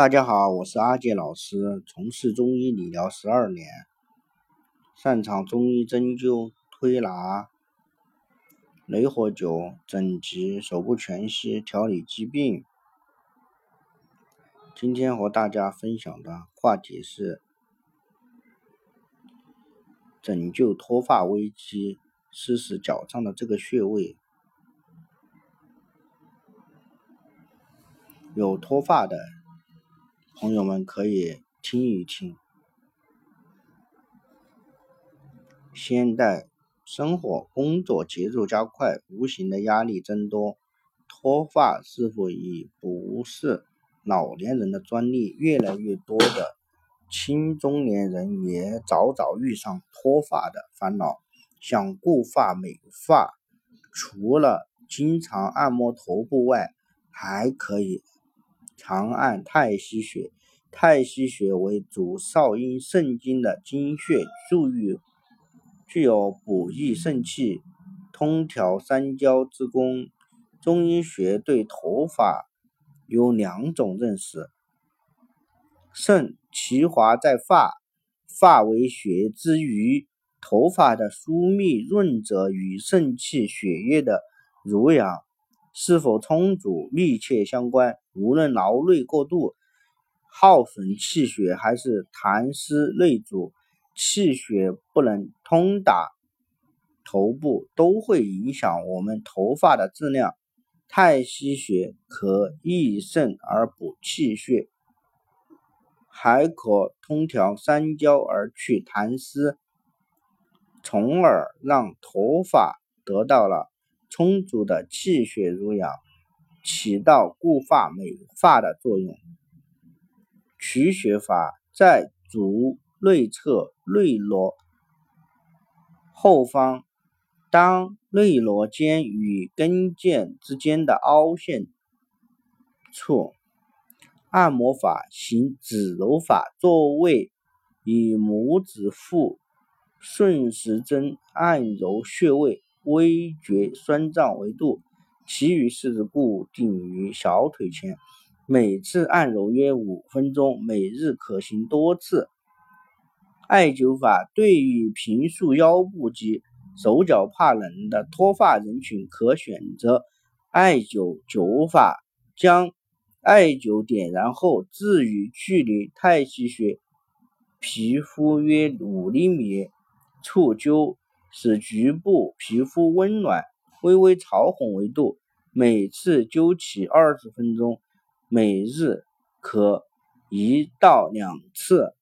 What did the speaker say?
大家好，我是阿杰老师，从事中医理疗十二年，擅长中医针灸、推拿、雷火灸、整脊、手部全息、调理疾病。今天和大家分享的话题是拯救脱发危机，试试脚上的这个穴位。有脱发的朋友们可以听一听。现代生活工作节奏加快，无形的压力增多，脱发是否已不是老年人的专利？越来越多的青中年人也早早遇上脱发的烦恼。想固发美发，除了经常按摩头部外，还可以。长按太溪穴，太溪穴为主少阴肾经的经穴，注意具有补益肾气、通调三焦之功。中医学对头发有两种认识：肾其华在发，发为血之余，头发的疏密润泽与肾气血液的濡养。是否充足密切相关，无论劳累过度、耗损气血，还是痰湿内阻，气血不能通达头部，都会影响我们头发的质量。太溪穴可益肾而补气血，还可通调三焦而去痰湿，从而让头发得到了。充足的气血濡养，起到固发美发的作用。取穴法在足内侧内踝后方，当内踝尖与跟腱之间的凹陷处。按摩法行指揉法，坐位以拇指腹顺时针按揉穴位。微觉酸胀为度，其余四肢固定于小腿前，每次按揉约五分钟，每日可行多次。艾灸法对于平素腰部及手脚怕冷的脱发人群，可选择艾灸灸法，将艾灸点燃后置于距离太溪穴皮肤约五厘米处灸。使局部皮肤温暖、微微潮红为度，每次灸起二十分钟，每日可一到两次。